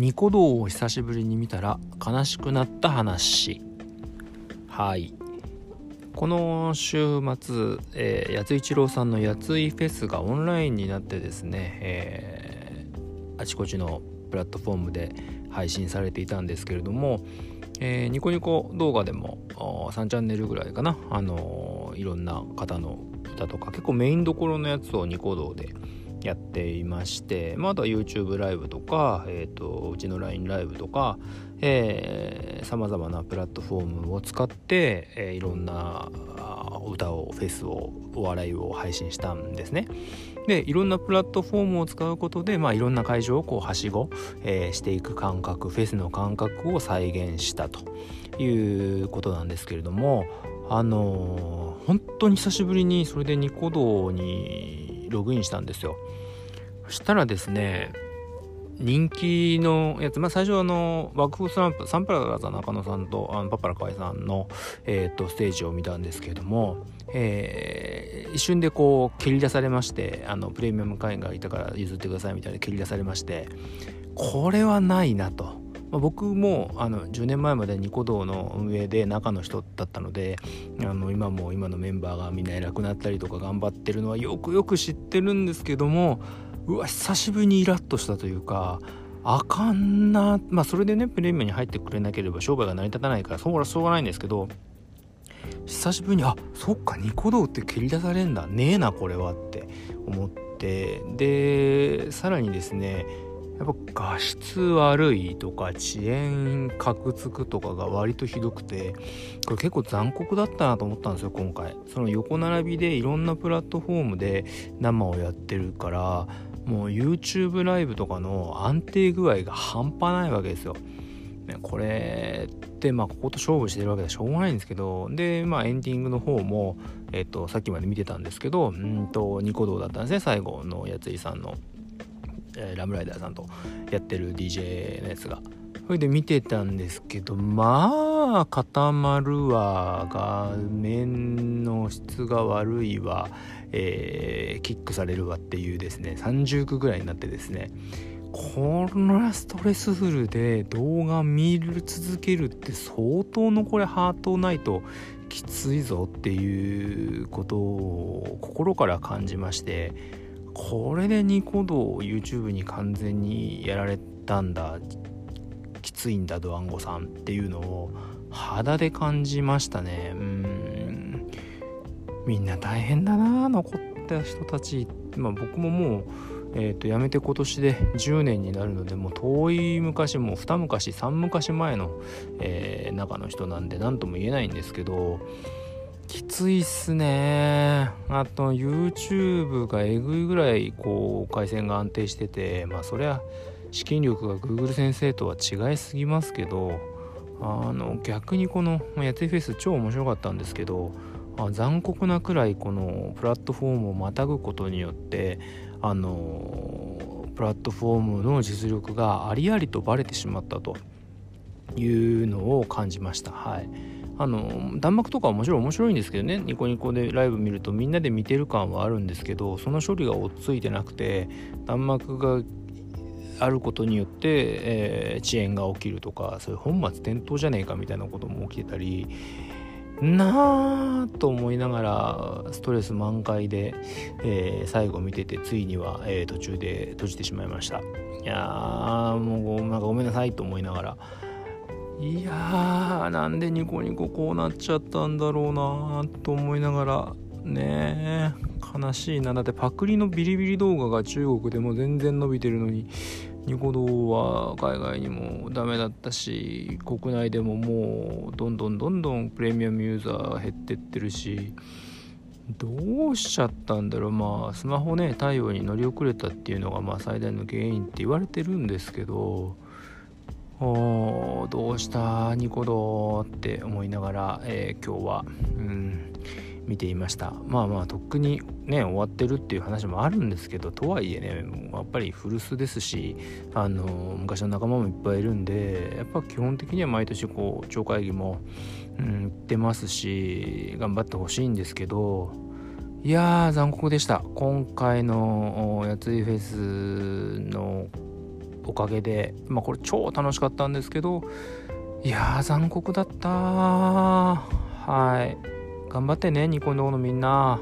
ニコ動を久しぶりに見たら悲しくなった話。はい。この週末、えー、八津一郎さんの八津井フェスがオンラインになってですね、えー、あちこちのプラットフォームで配信されていたんですけれども、えー、ニコニコ動画でも3チャンネルぐらいかな、あのいろんな方の歌とか結構メインどころのやつをニコ動でやっていまして、まあ、あとは YouTube ライブとか、えーと、うちの LINE ライブとかさまざまなプラットフォームを使って、えー、いろんな歌をフェスをお笑いを配信したんですね。でいろんなプラットフォームを使うことで、まあ、いろんな会場をこうはしご、えー、していく感覚フェスの感覚を再現したということなんですけれどもあのー、本当に久しぶりにそれでニコ動にログインしたんですよ。そしたらですね人気のやつ、まあ、最初はあのワークフォースランプサンプラザ中野さんとあのパパラ河合さんの、えーと、ステージを見たんですけれども、えー、一瞬でこう蹴り出されましてあのプレミアム会員がいたから譲ってくださいみたいな蹴り出されましてこれはないなと。まあ、僕もあの10年前までニコ動の運営で中の人だったのであの今も今のメンバーがみんないなくなったりとか頑張ってるのはよくよく知ってるんですけどもうわ久しぶりにイラッとしたというかあかんなまあそれでねプレミアに入ってくれなければ商売が成り立たないからそはしょうがないんですけど久しぶりにあそっかニコ動って蹴り出されんだ。ねえなこれはって思ってでさらにですねやっぱ画質悪いとか遅延カクつくとかが割とひどくてこれ結構残酷だったなと思ったんですよ今回その横並びでいろんなプラットフォームで生をやってるからもう YouTube ライブとかの安定具合が半端ないわけですよ。これってまあここと勝負してるわけでしょうがないんですけどでまあエンディングの方も、えっと、さっきまで見てたんですけどうんとニコ動だったんですね最後のやついさんの、えー、ラムライダーさんとやってる DJ のやつが。それで見てたんですけどまあ固まるわ画面の質が悪いわえー、キックされるわっていうですね30区ぐらいになってですねこのストレスフルで動画見る続けるって相当のこれハートないときついぞっていうことを心から感じましてこれでニコ動 YouTube に完全にやられたんだ。きついんだドワンゴさんっていうのを肌で感じましたね。うん。みんな大変だな残った人たちまあ僕ももうえー、と辞めて今年で10年になるのでもう遠い昔もう二昔三昔前の、えー、中の人なんで何とも言えないんですけどきついっすね。あと YouTube がえぐいぐらいこう回線が安定しててまあそりゃ資金力が Google 先生とは違いすぎますけどあの逆にこのやついフェス超面白かったんですけど残酷なくらいこのプラットフォームをまたぐことによってあのプラットフォームの実力がありありとバレてしまったというのを感じました。はい。あの弾幕とかはもちろん面白いんですけどね。ニコニコでライブ見るとみんなで見てる感はあるんですけどその処理が追っついてなくて弾幕があることによって、えー、遅延が起きるとかそういう本末転倒じゃねえかみたいなことも起きてたりなあと思いながらストレス満開で、えー、最後見ててついには、えー、途中で閉じてしまいました。いやーもうなんかごめんなさいと思いながらいやーなんでニコニコこうなっちゃったんだろうなと思いながらねえ悲しいな。だってパクリのビリビリ動画が中国でも全然伸びてるのにニコ動は海外にもダメだったし国内でももうどんどんどんどんプレミアムユーザー減ってってるしどうしちゃったんだろう。まあスマホね対応に乗り遅れたっていうのがまあ最大の原因って言われてるんですけどおどうしたニコ動って思いながら、えー、今日はうん見ていました。まあまあとっくにね終わってるっていう話もあるんですけどとはいえねやっぱり古巣ですしあの昔の仲間もいっぱいいるんでやっぱ基本的には毎年こう町会議も、うん、行ってますし頑張ってほしいんですけどいやー残酷でした。今回のやついフェスのおかげでまあこれ超楽しかったんですけどいやー残酷だったはい。頑張ってねニコニコのみんな。